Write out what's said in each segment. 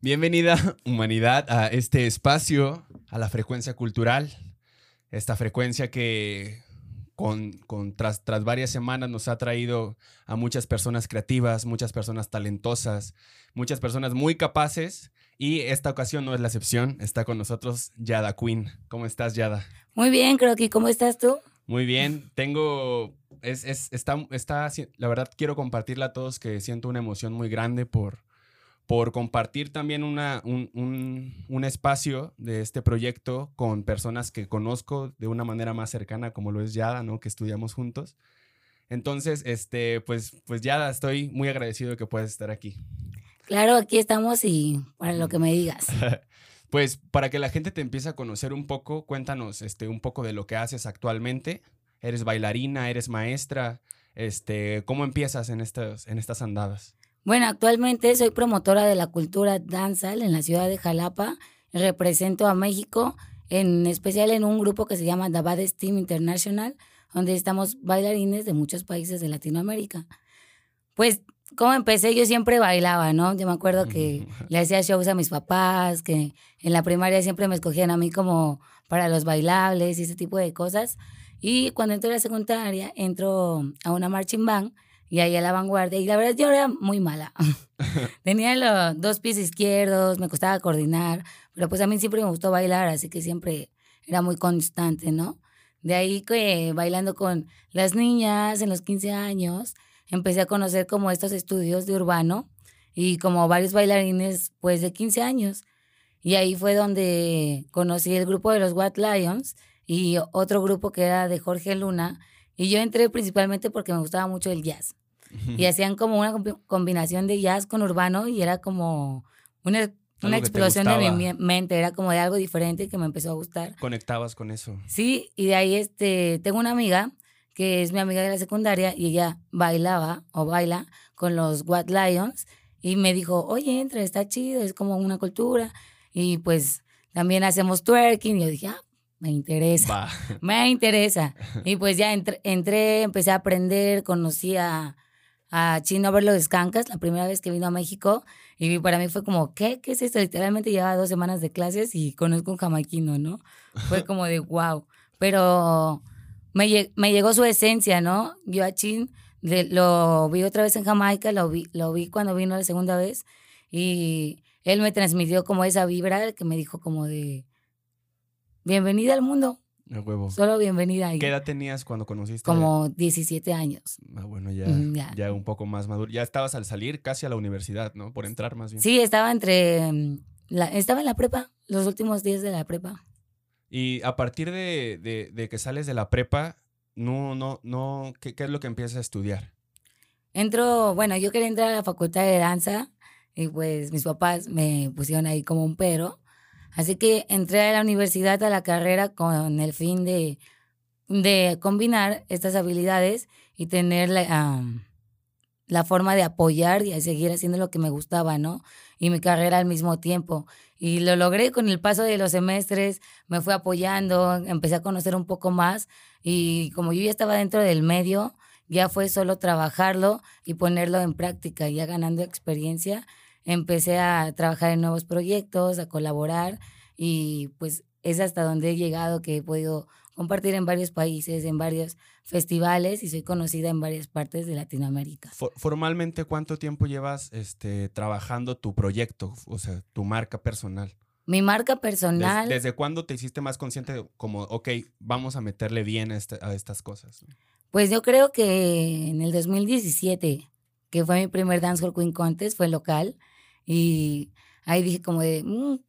Bienvenida, humanidad, a este espacio, a la frecuencia cultural. Esta frecuencia que con, con tras, tras, varias semanas nos ha traído a muchas personas creativas, muchas personas talentosas, muchas personas muy capaces. Y esta ocasión no es la excepción. Está con nosotros Yada Queen. ¿Cómo estás, Yada? Muy bien, creo que ¿cómo estás tú? Muy bien. Tengo, es, es, está, está, la verdad quiero compartirle a todos que siento una emoción muy grande por, por compartir también una, un, un, un, espacio de este proyecto con personas que conozco de una manera más cercana, como lo es Yada, ¿no? Que estudiamos juntos. Entonces, este, pues, pues Yada, estoy muy agradecido de que puedas estar aquí. Claro, aquí estamos y para lo que me digas. pues para que la gente te empiece a conocer un poco, cuéntanos este, un poco de lo que haces actualmente. ¿Eres bailarina? ¿Eres maestra? Este, ¿Cómo empiezas en estas, en estas andadas? Bueno, actualmente soy promotora de la cultura danzal en la ciudad de Jalapa. Represento a México, en especial en un grupo que se llama Dabades Team International, donde estamos bailarines de muchos países de Latinoamérica. Pues, como empecé, yo siempre bailaba, ¿no? Yo me acuerdo que le hacía shows a mis papás, que en la primaria siempre me escogían a mí como para los bailables y ese tipo de cosas. Y cuando entré a la secundaria, entro a una marching band y ahí a la vanguardia. Y la verdad, yo era muy mala. Tenía los dos pies izquierdos, me costaba coordinar, pero pues a mí siempre me gustó bailar, así que siempre era muy constante, ¿no? De ahí que bailando con las niñas en los 15 años, empecé a conocer como estos estudios de urbano y como varios bailarines pues de 15 años. Y ahí fue donde conocí el grupo de los White Lions y otro grupo que era de Jorge Luna. Y yo entré principalmente porque me gustaba mucho el jazz. Y hacían como una combinación de jazz con urbano y era como una, una explosión de mi mente, era como de algo diferente que me empezó a gustar. Conectabas con eso. Sí, y de ahí este, tengo una amiga que es mi amiga de la secundaria y ella bailaba o baila con los White Lions y me dijo, oye, entra, está chido, es como una cultura y pues también hacemos twerking y yo dije, ah, me interesa, me interesa. Y pues ya entré, entré, empecé a aprender, conocí a a Chino a ver los Cancas la primera vez que vino a México y para mí fue como, ¿qué? ¿Qué es esto? Literalmente llevaba dos semanas de clases y conozco un jamaiquino, ¿no? Fue como de wow. Pero me, me llegó su esencia, ¿no? Yo a Chin lo vi otra vez en Jamaica, lo vi, lo vi cuando vino la segunda vez y él me transmitió como esa vibra que me dijo como de, bienvenida al mundo, huevo. Solo bienvenida. ¿Qué edad tenías cuando conociste? Como 17 años. Ah, bueno, ya, ya, un poco más maduro. Ya estabas al salir casi a la universidad, ¿no? Por entrar más bien. Sí, estaba entre. Mm, la, estaba en la prepa, los últimos días de la prepa. Y a partir de, de, que sales de la prepa, no, no, no, ¿qué, ¿qué, es lo que empiezas a estudiar? Entro, bueno, yo quería entrar a la facultad de danza y pues mis papás me pusieron ahí como un pero. Así que entré a la universidad, a la carrera, con el fin de, de combinar estas habilidades y tener la, la forma de apoyar y seguir haciendo lo que me gustaba, ¿no? Y mi carrera al mismo tiempo. Y lo logré con el paso de los semestres, me fui apoyando, empecé a conocer un poco más y como yo ya estaba dentro del medio, ya fue solo trabajarlo y ponerlo en práctica, ya ganando experiencia empecé a trabajar en nuevos proyectos, a colaborar y pues es hasta donde he llegado que he podido compartir en varios países, en varios festivales y soy conocida en varias partes de Latinoamérica. Formalmente, ¿cuánto tiempo llevas este, trabajando tu proyecto, o sea, tu marca personal? Mi marca personal. ¿Desde, cuándo te hiciste más consciente de como, ok, vamos a meterle bien a, este, a estas cosas? Pues yo creo que en el 2017, que fue mi primer Dancehall Queen Contest, fue local, y ahí dije como de, mm,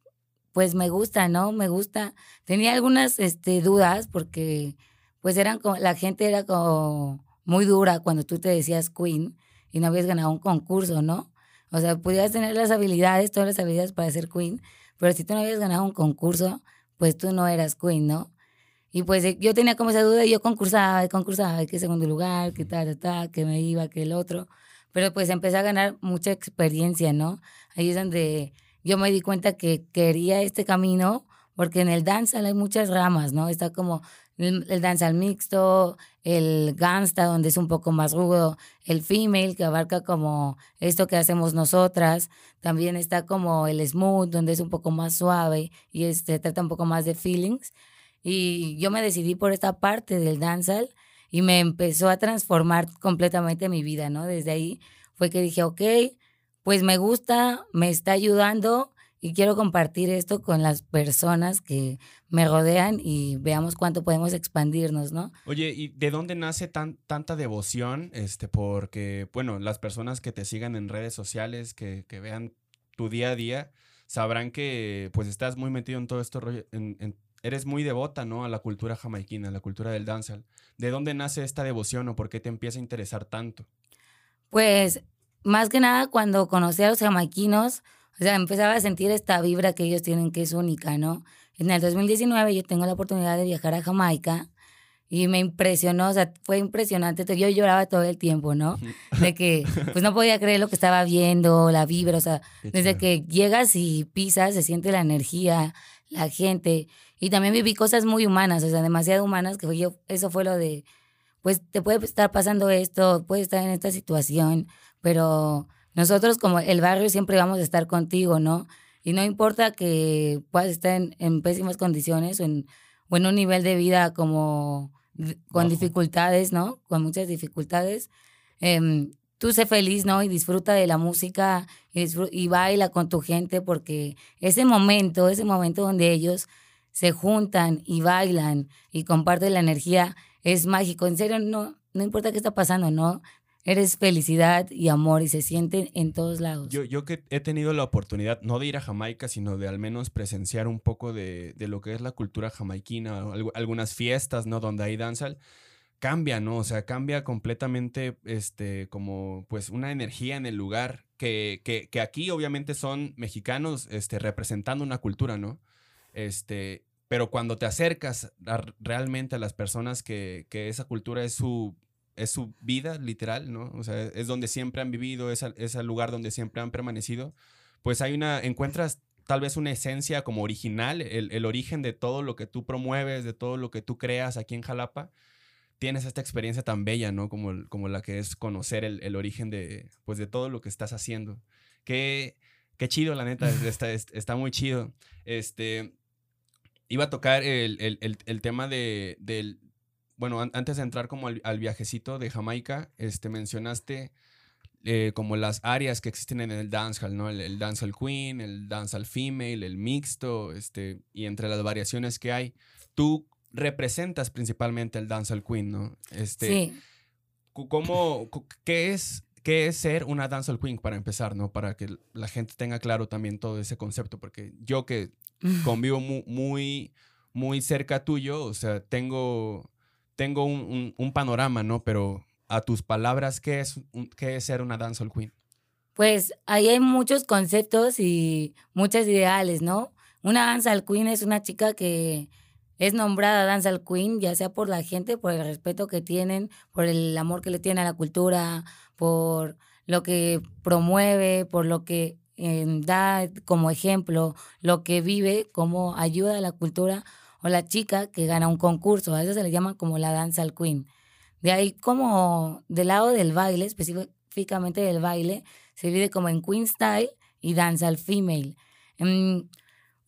pues me gusta, ¿no? Me gusta. Tenía algunas este, dudas porque pues eran la gente era como muy dura cuando tú te decías queen y no habías ganado un concurso, ¿no? O sea, podías tener las habilidades, todas las habilidades para ser queen, pero si tú no habías ganado un concurso, pues tú no eras queen, ¿no? Y pues eh, yo tenía como esa duda y yo concursaba concursaba, que segundo lugar, que tal, tal, que me iba, que el otro. Pero pues empecé a ganar mucha experiencia, ¿no? Ahí es donde yo me di cuenta que quería este camino, porque en el danza hay muchas ramas, ¿no? Está como el, el danza mixto, el gangsta, donde es un poco más rudo, el female, que abarca como esto que hacemos nosotras, también está como el smooth, donde es un poco más suave y se trata un poco más de feelings. Y yo me decidí por esta parte del dancehall y me empezó a transformar completamente mi vida, ¿no? Desde ahí fue que dije, ok, pues me gusta, me está ayudando y quiero compartir esto con las personas que me rodean y veamos cuánto podemos expandirnos, ¿no? Oye, ¿y de dónde nace tan, tanta devoción? Este, porque, bueno, las personas que te sigan en redes sociales, que, que vean tu día a día, sabrán que pues estás muy metido en todo esto, en, eres muy devota, ¿no? A la cultura jamaiquina, a la cultura del dancehall. ¿De dónde nace esta devoción o por qué te empieza a interesar tanto? Pues, más que nada, cuando conocí a los jamaiquinos, o sea, empezaba a sentir esta vibra que ellos tienen que es única, ¿no? En el 2019 yo tengo la oportunidad de viajar a Jamaica y me impresionó, o sea, fue impresionante. Yo lloraba todo el tiempo, ¿no? De que, pues no podía creer lo que estaba viendo, la vibra, o sea, desde que llegas y pisas, se siente la energía, la gente. Y también viví cosas muy humanas, o sea, demasiado humanas, que yo, eso fue lo de, pues te puede estar pasando esto, puede estar en esta situación, pero nosotros como el barrio siempre vamos a estar contigo, ¿no? Y no importa que puedas estar en, pésimas condiciones o en, o en, un nivel de vida como con dificultades, ¿no? Con muchas dificultades. Em, tú sé feliz, ¿no? Y disfruta de la música y, y baila con tu gente porque ese momento, ese momento donde ellos se juntan y bailan y comparten la energía es mágico. En serio, no, no importa qué está pasando, ¿no? Eres felicidad y amor y se siente en todos lados. Yo, yo que he tenido la oportunidad, no de ir a Jamaica, sino de al menos presenciar un poco de, de lo que es la cultura jamaiquina, algunas fiestas, ¿no? Donde hay danza, cambia, ¿no? O sea, cambia completamente, este, como, pues, una energía en el lugar, que, que aquí obviamente son mexicanos, este, representando una cultura, ¿no? Este, pero cuando te acercas realmente a las personas que, que esa cultura es su es su vida literal, ¿no? O sea, es donde siempre han vivido, es, el lugar donde siempre han permanecido, pues hay una, encuentras tal vez una esencia como original, el, origen de todo lo que tú promueves, de todo lo que tú creas aquí en Jalapa, tienes esta experiencia tan bella, ¿no? Como, como la que es conocer el, origen de, pues, de todo lo que estás haciendo. Qué, qué chido, la neta, está, está muy chido. Este, iba a tocar el, el tema de, del, bueno, antes de entrar como al, viajecito de Jamaica, este, mencionaste eh, como las áreas que existen en el dancehall, ¿no? El, dancehall queen, el dancehall female, el mixto, este, y entre las variaciones que hay, tú representas principalmente el dancehall queen, ¿no? Este, sí. ¿Cómo, qué es, qué es ser una dancehall queen para empezar, ¿no? Para que la gente tenga claro también todo ese concepto, porque yo que convivo muy, muy, muy cerca tuyo, o sea, tengo tengo un, panorama, ¿no? Pero a tus palabras, ¿qué es, qué es ser una dancehall queen? Pues ahí hay muchos conceptos y muchas ideales, ¿no? Una dancehall queen es una chica que es nombrada dancehall queen, ya sea por la gente, por el respeto que tienen, por el amor que le tienen a la cultura, por lo que promueve, por lo que eh, da como ejemplo, lo que vive, cómo ayuda a la cultura o la chica que gana un concurso. A eso se le llama como la danza al queen. De ahí como del lado del baile, específicamente del baile, se divide como en queen style y danza al female. Mm,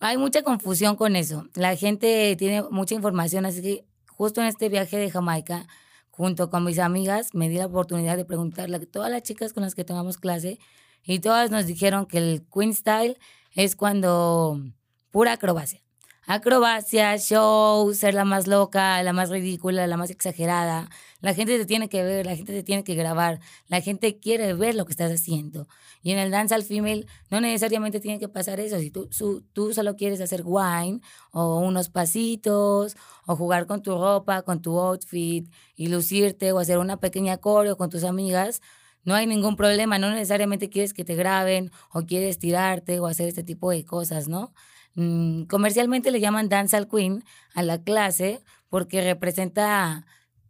hay mucha confusión con eso. La gente tiene mucha información, así que justo en este viaje de Jamaica, junto con mis amigas, me di la oportunidad de preguntarle a todas las chicas con las que tomamos clase y todas nos dijeron que el queen style es cuando pura acrobacia acrobacia, show, ser la más loca, la más ridícula, la más exagerada. La gente te tiene que ver, la gente te tiene que grabar, la gente quiere ver lo que estás haciendo. Y en el dance al female no necesariamente tiene que pasar eso. Si tú, tú solo quieres hacer wine o unos pasitos o jugar con tu ropa, con tu outfit y lucirte o hacer una pequeña coreo con tus amigas, no hay ningún problema. No necesariamente quieres que te graben o quieres tirarte o hacer este tipo de cosas, ¿no? Mm, comercialmente le llaman Dance al Queen a la clase porque representa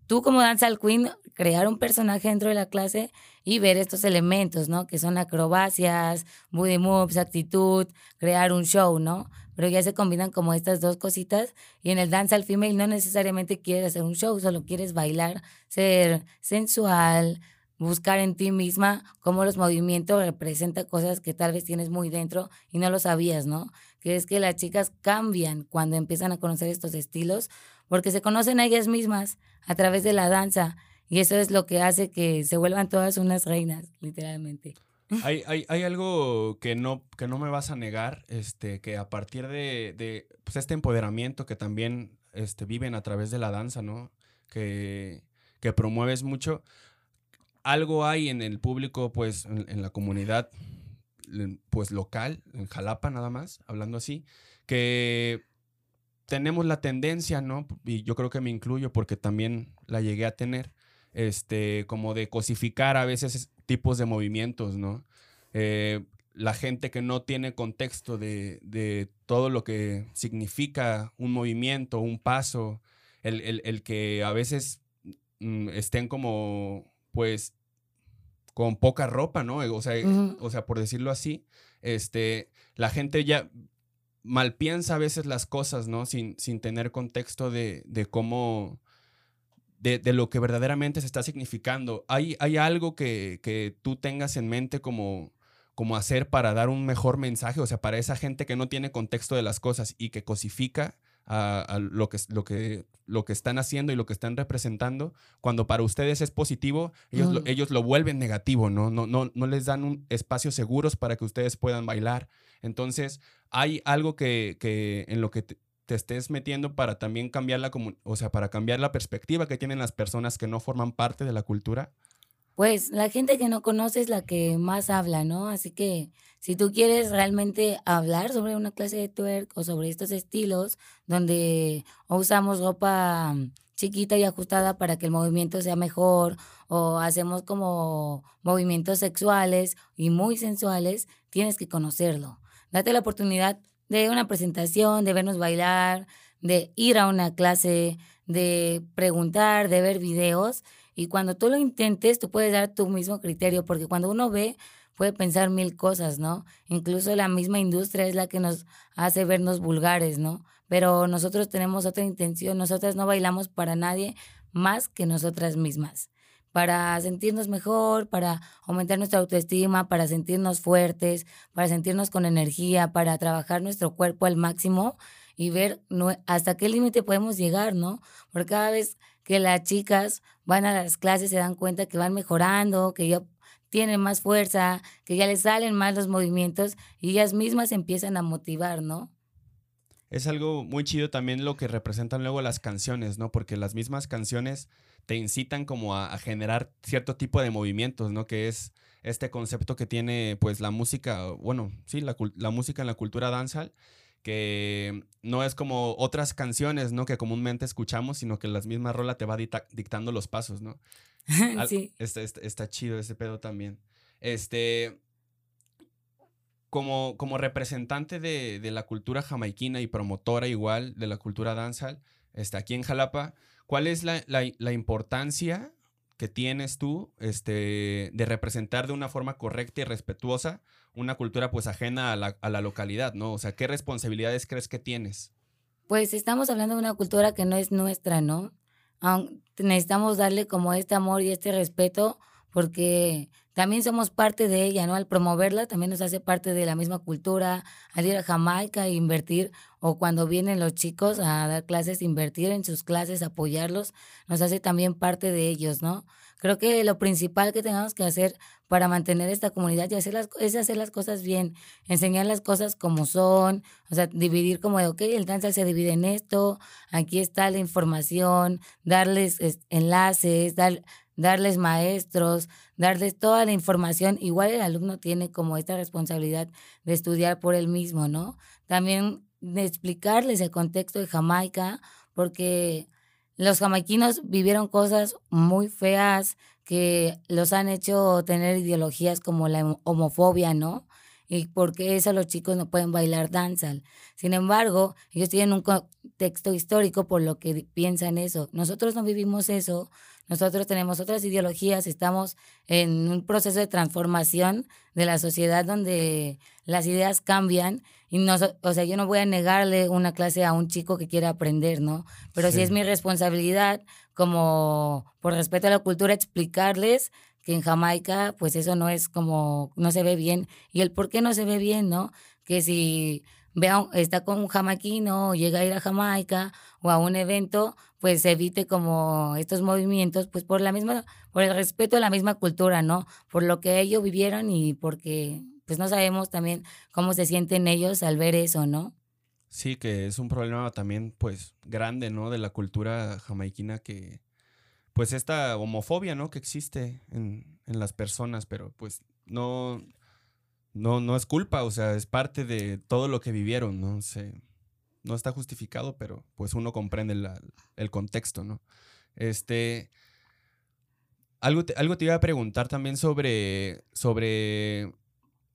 tú como Dance al Queen crear un personaje dentro de la clase y ver estos elementos, ¿no? Que son acrobacias, booty moves, actitud, crear un show, ¿no? pero ya se combinan como estas dos cositas. Y en el dance al female no necesariamente quieres hacer un show, solo quieres bailar, ser sensual, buscar en ti misma cómo los movimientos representan cosas que tal vez tienes muy dentro y no lo sabías, ¿no? Que es que las chicas cambian cuando empiezan a conocer estos estilos porque se conocen a ellas mismas a través de la danza y eso es lo que hace que se vuelvan todas unas reinas, literalmente. Hay, hay, hay, algo que no, que no me vas a negar, este, que a partir de, de pues este empoderamiento que también este, viven a través de la danza, ¿no? Que, que promueves mucho, algo hay en el público, pues, en, la comunidad, pues, local, en Jalapa nada más, hablando así, que tenemos la tendencia, ¿no? Y yo creo que me incluyo porque también la llegué a tener, este, como de cosificar a veces tipos de movimientos, ¿no? Eh, la gente que no tiene contexto de, de, todo lo que significa un movimiento, un paso, el, el, el que a veces mm, estén como pues con poca ropa, ¿no? O sea, o sea, por decirlo así, este, la gente ya mal piensa a veces las cosas, ¿no? Sin, sin tener contexto de, de cómo, de, de, lo que verdaderamente se está significando. ¿Hay, hay algo que, que, tú tengas en mente como, como hacer para dar un mejor mensaje? O sea, para esa gente que no tiene contexto de las cosas y que cosifica a, lo, que, lo, que, lo que están haciendo y lo que están representando, cuando para ustedes es positivo, ellos, lo, ellos lo vuelven negativo, ¿no? No, no, no les dan un espacios seguros para que ustedes puedan bailar. Entonces, hay algo que, que en lo que te, estés metiendo para también cambiar la, o sea, para cambiar la perspectiva que tienen las personas que no forman parte de la cultura. Pues la gente que no conoce es la que más habla, ¿no? Así que si tú quieres realmente hablar sobre una clase de twerk o sobre estos estilos donde usamos ropa chiquita y ajustada para que el movimiento sea mejor o hacemos como movimientos sexuales y muy sensuales, tienes que conocerlo. Date la oportunidad de una presentación, de vernos bailar, de ir a una clase, de preguntar, de ver videos y cuando tú lo intentes, tú puedes dar tu mismo criterio, porque cuando uno ve, puede pensar mil cosas, ¿no? Incluso la misma industria es la que nos hace vernos vulgares, ¿no? Pero nosotros tenemos otra intención, nosotras no bailamos para nadie más que nosotras mismas, para sentirnos mejor, para aumentar nuestra autoestima, para sentirnos fuertes, para sentirnos con energía, para trabajar nuestro cuerpo al máximo y ver hasta qué límite podemos llegar, ¿no? Porque cada vez que las chicas van a las clases se dan cuenta que van mejorando, que ya tienen más fuerza, que ya les salen más los movimientos y ellas mismas empiezan a motivar, ¿no? Es algo muy chido también lo que representan luego las canciones, ¿no? Porque las mismas canciones te incitan como a, generar cierto tipo de movimientos, ¿no? Que es este concepto que tiene pues la música, bueno, sí, la, la música en la cultura dancehall que no es como otras canciones, ¿no? Que comúnmente escuchamos, sino que las mismas rolas te va dictando los pasos, ¿no? sí. Está, está, chido ese pedo también. Este, como, como representante de, de, la cultura jamaiquina y promotora igual de la cultura dancehall, este, aquí en Jalapa, ¿cuál es la, la, la importancia que tienes tú este, de representar de una forma correcta y respetuosa una cultura pues ajena a la, a la localidad, ¿no? O sea, ¿qué responsabilidades crees que tienes? Pues estamos hablando de una cultura que no es nuestra, ¿no? necesitamos darle como este amor y este respeto porque también somos parte de ella, ¿no? Al promoverla también nos hace parte de la misma cultura, al ir a Jamaica e invertir, o cuando vienen los chicos a dar clases, invertir en sus clases, apoyarlos, nos hace también parte de ellos, ¿no? Creo que lo principal que tenemos que hacer para mantener esta comunidad y hacer las, es hacer las cosas bien, enseñar las cosas como son, o sea, dividir como de, ok, el danza se divide en esto, aquí está la información, darles enlaces, dar, darles maestros, darles toda la información. Igual el alumno tiene como esta responsabilidad de estudiar por él mismo, ¿no? También de explicarles el contexto de Jamaica, porque los jamaiquinos vivieron cosas muy feas que los han hecho tener ideologías como la homofobia, ¿no? y por qué eso los chicos no pueden bailar danza. Sin embargo, ellos tienen un contexto histórico por lo que piensan eso. Nosotros no vivimos eso, nosotros tenemos otras ideologías, estamos en un proceso de transformación de la sociedad donde las ideas cambian y no, o sea, yo no voy a negarle una clase a un chico que quiera aprender, ¿no? Pero sí. es mi responsabilidad como por respeto a la cultura explicarles que en Jamaica pues eso no es como no se ve bien y el por qué no se ve bien, ¿no? Que si vea, está con un jamaiquino, llega a ir a Jamaica o a un evento, pues evite como estos movimientos, pues por la misma, por el respeto a la misma cultura, ¿no? Por lo que ellos vivieron y porque pues no sabemos también cómo se sienten ellos al ver eso, ¿no? Sí, que es un problema también, pues, grande, ¿no? De la cultura jamaiquina que, pues, esta homofobia, ¿no? Que existe en, en las personas, pero pues no, no, no es culpa, o sea, es parte de todo lo que vivieron, ¿no? No está justificado, pero pues uno comprende el contexto, ¿no? Este, algo te, algo te iba a preguntar también sobre, sobre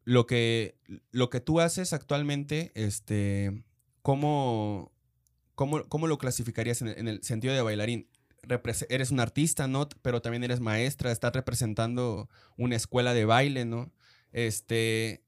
lo, que, lo que tú haces actualmente, este, ¿cómo, cómo, cómo lo clasificarías en el, en el sentido de bailarín? eres un artista, ¿no? Pero también eres maestra, estás representando una escuela de baile, ¿no? Este,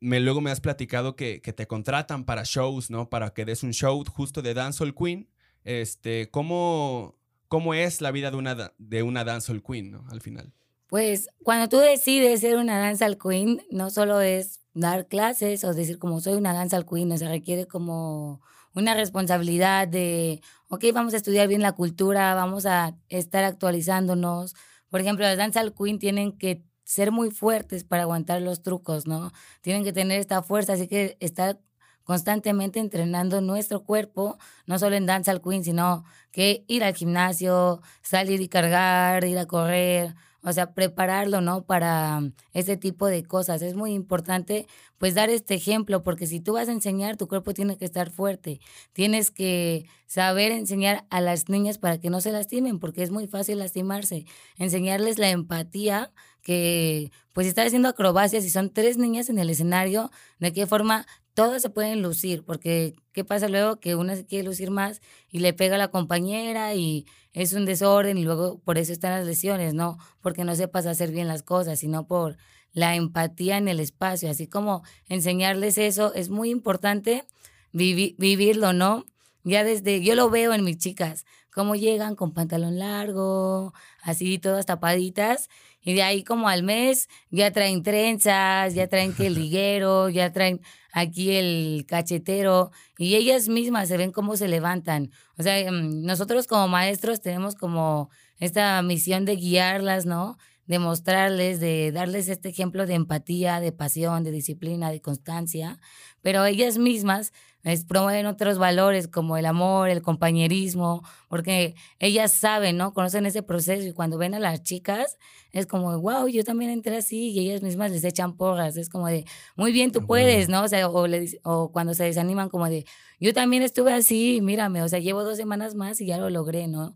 luego me has platicado que, que, te contratan para shows, ¿no? Para que des un show justo de Dancehall Queen. Este, ¿cómo, ¿Cómo es la vida de una, de una Dancehall Queen, ¿no? Al final. Pues cuando tú decides ser una Dancehall Queen, no solo es dar clases o decir como soy una Dancehall Queen, o sea, requiere como una responsabilidad de, ok, vamos a estudiar bien la cultura, vamos a estar actualizándonos. Por ejemplo, las Dancehall Queen tienen que ser muy fuertes para aguantar los trucos, ¿no? Tienen que tener esta fuerza, así que estar constantemente entrenando nuestro cuerpo, no solo en danza al queen, sino que ir al gimnasio, salir y cargar, ir a correr, o sea, prepararlo, ¿no? Para ese tipo de cosas. Es muy importante, pues, dar este ejemplo, porque si tú vas a enseñar, tu cuerpo tiene que estar fuerte. Tienes que saber enseñar a las niñas para que no se lastimen, porque es muy fácil lastimarse. Enseñarles la empatía, que pues está haciendo acrobacias y son tres niñas en el escenario, de qué forma todas se pueden lucir, porque ¿qué pasa luego? Que una se quiere lucir más y le pega a la compañera y es un desorden y luego por eso están las lesiones, ¿no? Porque no sepas hacer bien las cosas, sino por la empatía en el espacio, así como enseñarles eso es muy importante vivirlo, ¿no? Ya desde, yo lo veo en mis chicas, cómo llegan con pantalón largo, así todas tapaditas, y de ahí como al mes ya traen trenzas, ya traen que el liguero, ya traen aquí el cachetero y ellas mismas se ven cómo se levantan. O sea, mm, nosotros como maestros tenemos como esta misión de guiarlas, ¿no? De mostrarles, de darles este ejemplo de empatía, de pasión, de disciplina, de constancia, pero ellas mismas es, promueven otros valores como el amor, el compañerismo, porque ellas saben, ¿no? Conocen ese proceso y cuando ven a las chicas es como, wow, yo también entré así y ellas mismas les echan porras, es como de, muy bien, tú puedes, ¿no? O sea, o, o cuando se desaniman como de, yo también estuve así, mírame, o sea, llevo dos semanas más y ya lo logré, ¿no?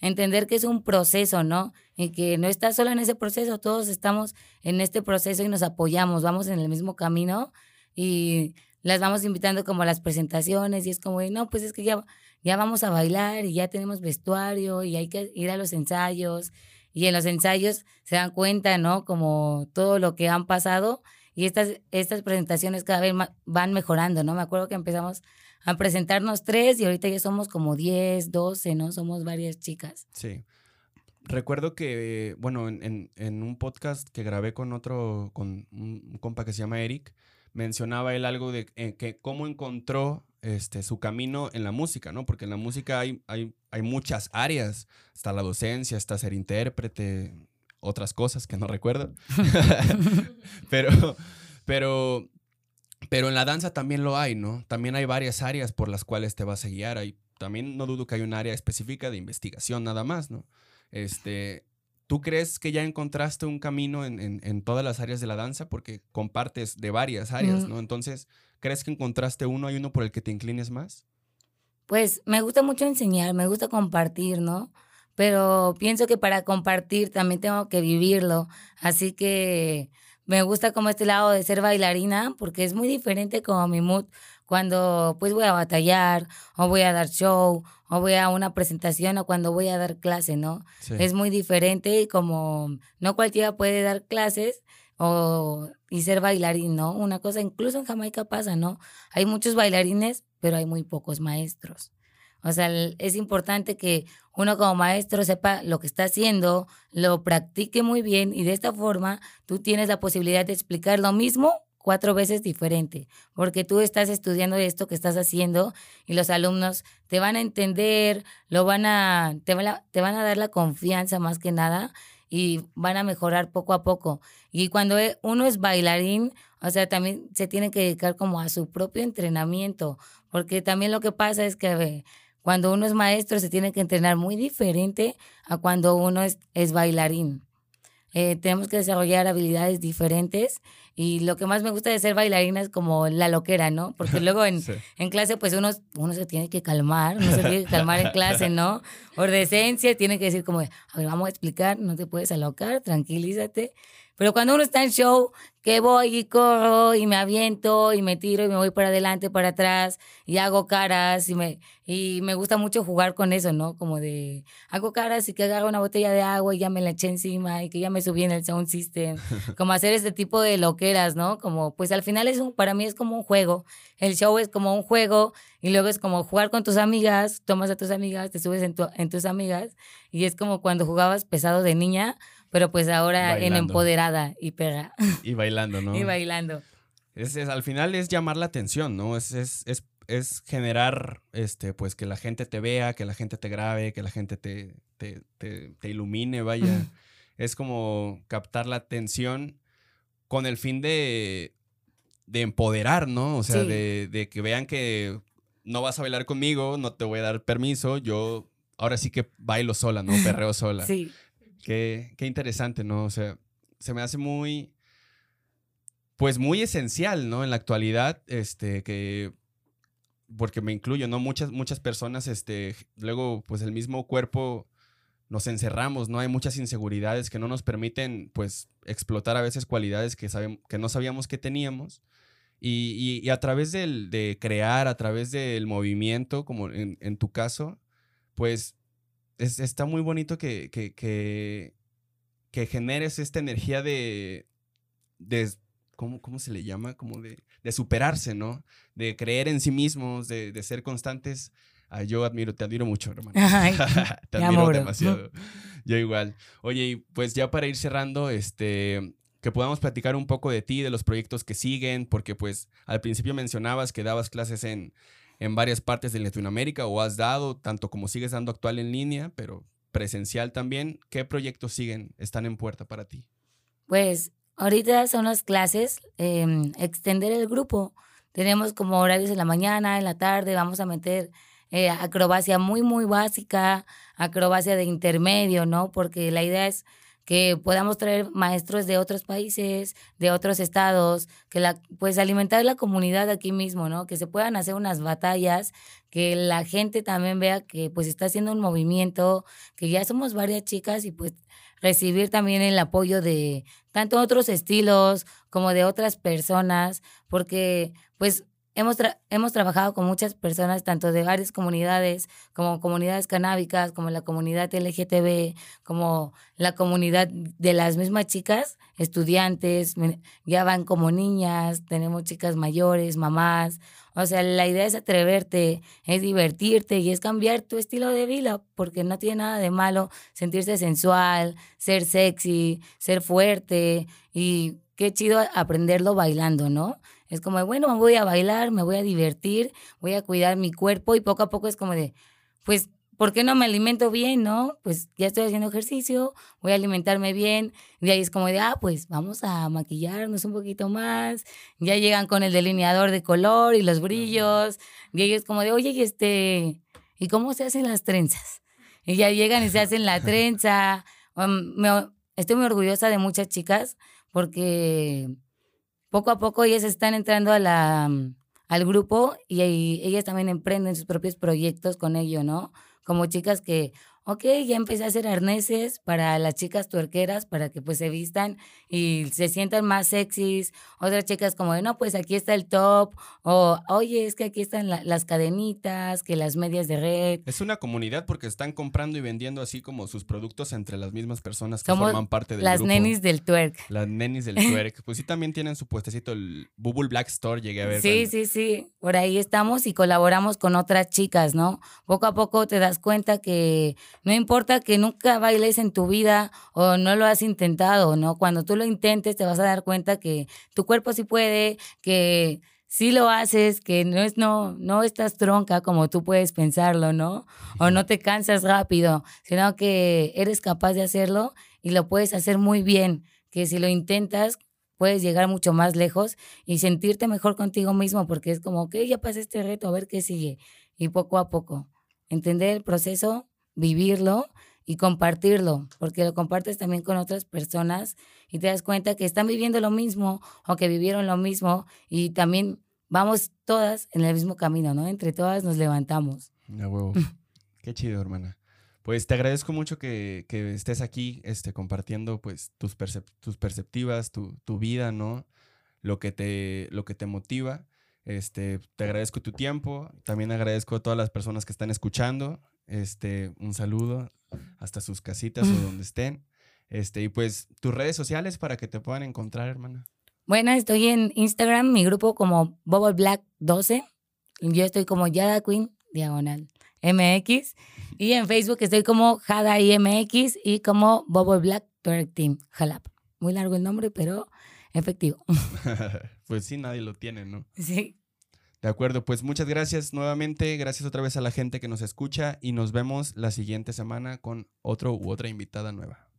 entender que es un proceso, ¿no? Y que no estás solo en ese proceso, todos estamos en este proceso y nos apoyamos, vamos en el mismo camino y las vamos invitando como a las presentaciones y es como, no, pues es que ya, ya vamos a bailar y ya tenemos vestuario y hay que ir a los ensayos y en los ensayos se dan cuenta, ¿no? Como todo lo que han pasado y estas, estas presentaciones cada vez van mejorando, ¿no? Me acuerdo que empezamos a presentarnos tres y ahorita ya somos como 10, 12, ¿no? Somos varias chicas. Sí. Recuerdo que, bueno, en, en un podcast que grabé con otro, con un compa que se llama Eric, mencionaba él algo de eh, que cómo encontró este, su camino en la música, ¿no? Porque en la música hay, hay, hay muchas áreas. Está la docencia, está ser intérprete, otras cosas que no recuerdo. pero, pero, pero en la danza también lo hay, ¿no? También hay varias áreas por las cuales te vas a guiar. Hay, también no dudo que hay un área específica de investigación nada más, ¿no? Este, ¿Tú crees que ya encontraste un camino en, todas las áreas de la danza? Porque compartes de varias áreas, ¿no? Entonces, ¿crees que encontraste uno? ¿Hay uno por el que te inclines más? Pues me gusta mucho enseñar, me gusta compartir, ¿no? Pero pienso que para compartir también tengo que vivirlo. Así que me gusta como este lado de ser bailarina porque es muy diferente como mi mood cuando pues voy a batallar o voy a dar show o voy a una presentación o cuando voy a dar clase, ¿no? Es muy diferente y como no cualquiera puede dar clases o y ser bailarín, ¿no? Una cosa incluso en Jamaica pasa, ¿no? Hay muchos bailarines, pero hay muy pocos maestros. O sea, es importante que uno como maestro sepa lo que está haciendo, lo practique muy bien y de esta forma tú tienes la posibilidad de explicar lo mismo cuatro veces diferente, porque tú estás estudiando esto que estás haciendo y los alumnos te van a entender, lo van a te, van a, te van a dar la confianza más que nada y van a mejorar poco a poco. Y cuando e, uno es bailarín, o sea, también se tiene que dedicar como a su propio entrenamiento, porque también lo que pasa es que cuando uno es maestro se tiene que entrenar muy diferente a cuando uno es, es bailarín. Eh, tenemos que desarrollar habilidades diferentes y lo que más me gusta de ser bailarina es como la loquera, ¿no? Porque luego en, en clase pues uno, uno se tiene que calmar, uno se tiene que calmar en clase, ¿no? Por decencia tiene que decir como, a ver, vamos a explicar, no te puedes alocar, tranquilízate. Pero cuando uno está en show, que voy y corro y me aviento y me tiro y me voy para adelante, para atrás y hago caras y me, y me gusta mucho jugar con eso, ¿no? Como de hago caras y que agarro una botella de agua y ya me la eché encima y que ya me subí en el sound system. Como hacer este tipo de loqueras, ¿no? Como pues al final es un, para mí es como un juego. El show es como un juego y luego es como jugar con tus amigas, tomas a tus amigas, te subes en, en tus amigas y es como cuando jugabas pesado de niña pero pues ahora en empoderada y pega. Y bailando, ¿no? y bailando. Es, al final es llamar la atención, ¿no? Es, es, es, es, generar, este, pues que la gente te vea, que la gente te grabe, que la gente te, te, te, ilumine, vaya. es como captar la atención con el fin de, de empoderar, ¿no? O sea, de, de que vean que no vas a bailar conmigo, no te voy a dar permiso, yo ahora sí que bailo sola, ¿no? Perreo sola. Sí. Qué, interesante, ¿no? O sea, se me hace muy, pues muy esencial, ¿no? En la actualidad, este, que, porque me incluyo, ¿no? Muchas, muchas personas, este, luego, pues el mismo cuerpo nos encerramos, ¿no? Hay muchas inseguridades que no nos permiten, pues, explotar a veces cualidades que, que no sabíamos que teníamos. Y, a través del, de crear, a través del movimiento, como en, en tu caso, pues está muy bonito que, que, que, generes esta energía de, de ¿cómo, ¿cómo, se le llama? Como de, de, superarse, ¿no? De creer en sí mismos, de, de ser constantes. Yo admiro, te admiro mucho, hermano. te admiro demasiado. Yo igual. Oye, pues ya para ir cerrando, este, que podamos platicar un poco de ti, de los proyectos que siguen, porque pues al principio mencionabas que dabas clases en, en varias partes de Latinoamérica o has dado, tanto como sigues dando actual en línea, pero presencial también. ¿Qué proyectos siguen, están en puerta para ti? Pues ahorita son las clases, em, extender el grupo. Tenemos como horarios en la mañana, en la tarde, vamos a meter eh, acrobacia muy, muy básica, acrobacia de intermedio, ¿no? Porque la idea es que podamos traer maestros de otros países, de otros estados, que la, pues alimentar la comunidad aquí mismo, ¿no? Que se puedan hacer unas batallas, que la gente también vea que pues está haciendo un movimiento, que ya somos varias chicas y pues recibir también el apoyo de tanto otros estilos como de otras personas, porque pues Hemos, hemos trabajado con muchas personas, tanto de varias comunidades, como comunidades canábicas, como la comunidad LGTB, como la comunidad de las mismas chicas, estudiantes, ya van como niñas, tenemos chicas mayores, mamás. O sea, la idea es atreverte, es divertirte y es cambiar tu estilo de vida, porque no tiene nada de malo sentirse sensual, ser sexy, ser fuerte y qué chido aprenderlo bailando, ¿no? Es como, bueno, me voy a bailar, me voy a divertir, voy a cuidar mi cuerpo y poco a poco es como de, pues, ¿por qué no me alimento bien, no? Pues ya estoy haciendo ejercicio, voy a alimentarme bien. Y ahí es como de, ah, pues vamos a maquillarnos un poquito más. Ya llegan con el delineador de color y los brillos. Y ahí es como de, oye, este, ¿y cómo se hacen las trenzas? Y ya llegan y se hacen la trenza. Um, estoy muy orgullosa de muchas chicas porque poco a poco ellas están entrando a mm, al grupo y, ellas también emprenden sus propios proyectos con ello, ¿no? Como chicas que ok, ya empecé a hacer arneses para las chicas tuerqueras para que pues se vistan y se sientan más sexys. Otras chicas como de, no, pues aquí está el top. O, oye, es que aquí están las cadenitas, que las medias de red. Es una comunidad porque están comprando y vendiendo así como sus productos entre las mismas personas que forman parte del las grupo. Las nenis del twerk. Las nenis del twerk. pues sí, también tienen su puestecito, el Bubble Black Store, llegué a ver. Sí, sí, sí. Por ahí estamos y colaboramos con otras chicas, ¿no? Poco a poco te das cuenta que no importa que nunca bailes en tu vida o no lo has intentado, ¿no? Cuando tú lo intentes te vas a dar cuenta que tu cuerpo sí puede, que sí lo haces, que no es no no estás tronca como tú puedes pensarlo, ¿no? O no te cansas rápido, sino que eres capaz de hacerlo y lo puedes hacer muy bien, que si lo intentas puedes llegar mucho más lejos y sentirte mejor contigo mismo porque es como, que ya pasé este reto, a ver qué sigue. Y poco a poco, entender el proceso vivirlo y compartirlo, porque lo compartes también con otras personas y te das cuenta que están viviendo lo mismo o que vivieron lo mismo y también vamos todas en el mismo camino, ¿no? Entre todas nos levantamos. huevo. Qué chido, hermana. Pues te agradezco mucho que, estés aquí este, compartiendo pues, tus, tus perceptivas, tu, tu, vida, ¿no? Lo que te, lo que te motiva. Este, te agradezco tu tiempo. También agradezco a todas las personas que están escuchando. Este, un saludo hasta sus casitas o donde estén. Este, y pues tus redes sociales para que te puedan encontrar, hermana. Bueno, estoy en Instagram, mi grupo como Bubble Black 12. Yo estoy como Yada Queen, diagonal MX. Y en Facebook estoy como Jada IMX y como Bubble Black Direct Team Jalap. Muy largo el nombre, pero efectivo. pues sí, nadie lo tiene, ¿no? Sí. De acuerdo, pues muchas gracias nuevamente, gracias otra vez a la gente que nos escucha y nos vemos la siguiente semana con otro u otra invitada nueva.